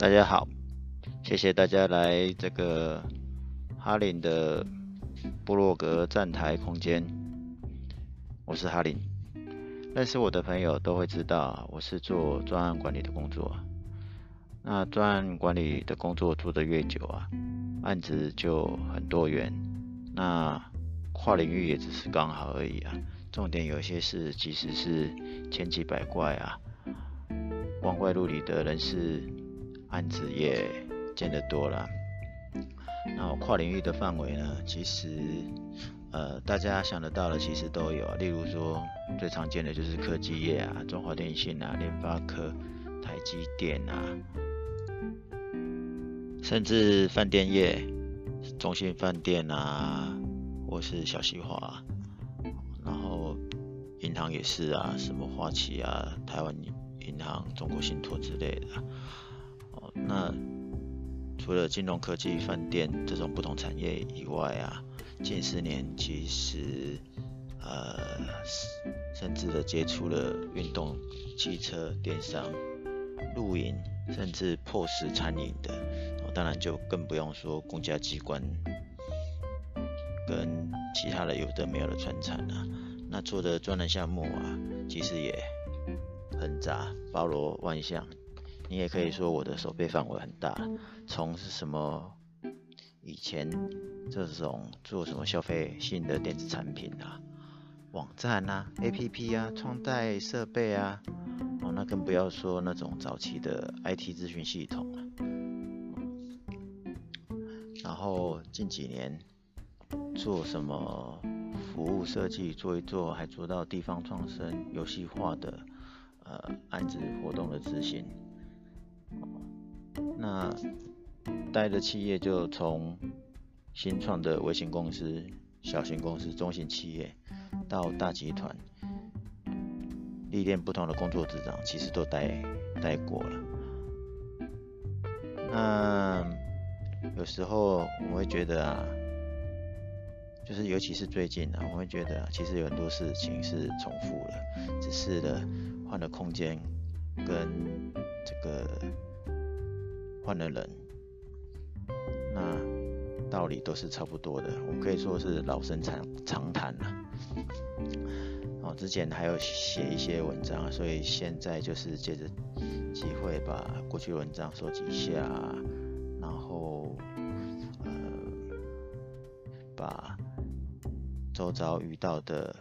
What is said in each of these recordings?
大家好，谢谢大家来这个哈林的部落格站台空间。我是哈林，认识我的朋友都会知道，我是做专案管理的工作。那专案管理的工作做得越久啊，案子就很多元。那跨领域也只是刚好而已啊。重点有些事其实是千奇百怪啊，光怪陆离的人事案子也见得多了。那跨领域的范围呢，其实呃大家想得到的其实都有，例如说最常见的就是科技业啊，中华电信啊，联发科、台积电啊，甚至饭店业，中信饭店啊，或是小西华，然后银行也是啊，什么花旗啊、台湾银行、中国信托之类的。那除了金融科技、饭店这种不同产业以外啊，近十年其实呃，甚至的接触了运动、汽车、电商、露营，甚至 POS 餐饮的，当然就更不用说公家机关跟其他的有的没有的传产了。那做的专栏项目啊，其实也很杂，包罗万象。你也可以说我的手背范围很大，从是什么以前这种做什么消费性的电子产品啊、网站啊、APP 啊、穿戴设备啊，哦，那更不要说那种早期的 IT 咨询系统了。然后近几年做什么服务设计做一做，还做到地方创生、游戏化的呃案子活动的执行。那待的企业就从新创的微型公司、小型公司、中型企业到大集团，历练不同的工作职掌，其实都待待过了。那有时候我会觉得啊，就是尤其是最近啊，我会觉得其实有很多事情是重复了，只是的换了空间跟这个。换了人，那道理都是差不多的，我们可以说是老生常常谈了。哦，之前还有写一些文章，所以现在就是借着机会把过去文章收集一下，然后呃，把周遭遇到的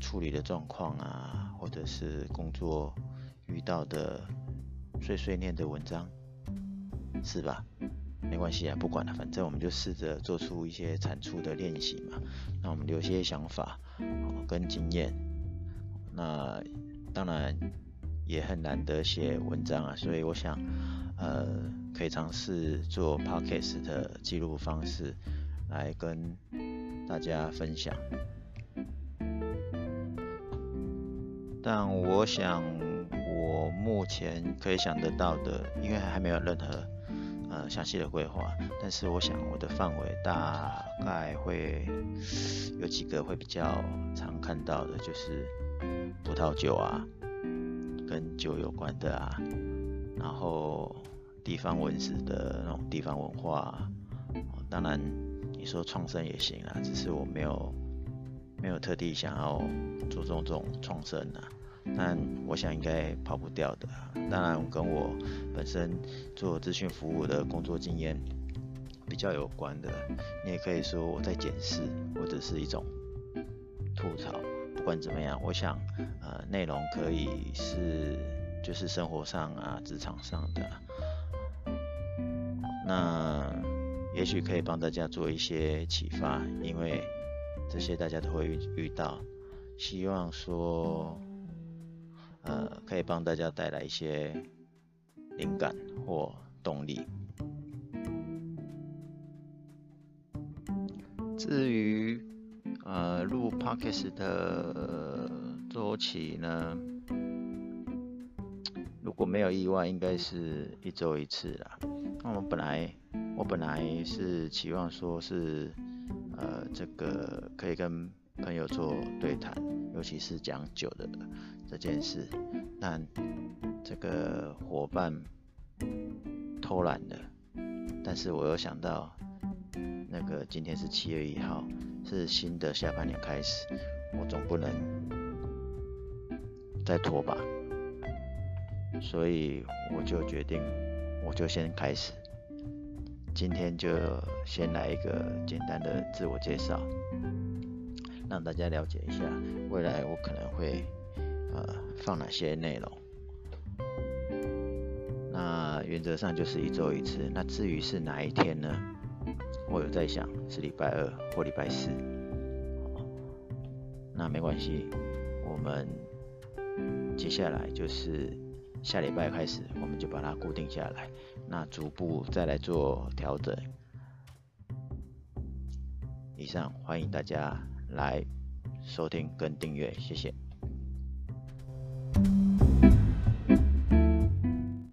处理的状况啊，或者是工作遇到的碎碎念的文章。是吧？没关系啊，不管了，反正我们就试着做出一些产出的练习嘛。那我们留些想法跟经验。那当然也很难得写文章啊，所以我想，呃，可以尝试做 podcast 的记录方式来跟大家分享。但我想，我目前可以想得到的，因为还没有任何。呃，详细的规划，但是我想我的范围大概会有几个会比较常看到的，就是葡萄酒啊，跟酒有关的啊，然后地方文史的那种地方文化，当然你说创生也行啊，只是我没有没有特地想要做这种这种创生啊。但我想应该跑不掉的。当然，跟我本身做资讯服务的工作经验比较有关的，你也可以说我在检视，或者是一种吐槽。不管怎么样，我想，呃，内容可以是就是生活上啊、职场上的，那也许可以帮大家做一些启发，因为这些大家都会遇遇到。希望说。呃，可以帮大家带来一些灵感或动力。至于呃录 Podcast 的周期呢，如果没有意外，应该是一周一次啦。那我本来我本来是期望说是呃这个可以跟朋友做对谈，尤其是讲酒的。这件事，但这个伙伴偷懒了，但是我又想到，那个今天是七月一号，是新的下半年开始，我总不能再拖吧，所以我就决定，我就先开始，今天就先来一个简单的自我介绍，让大家了解一下未来我可能会呃放哪些内容。那原则上就是一周一次。那至于是哪一天呢？我有在想是礼拜二或礼拜四。那没关系，我们接下来就是下礼拜开始，我们就把它固定下来。那逐步再来做调整。以上欢迎大家来收听跟订阅，谢谢。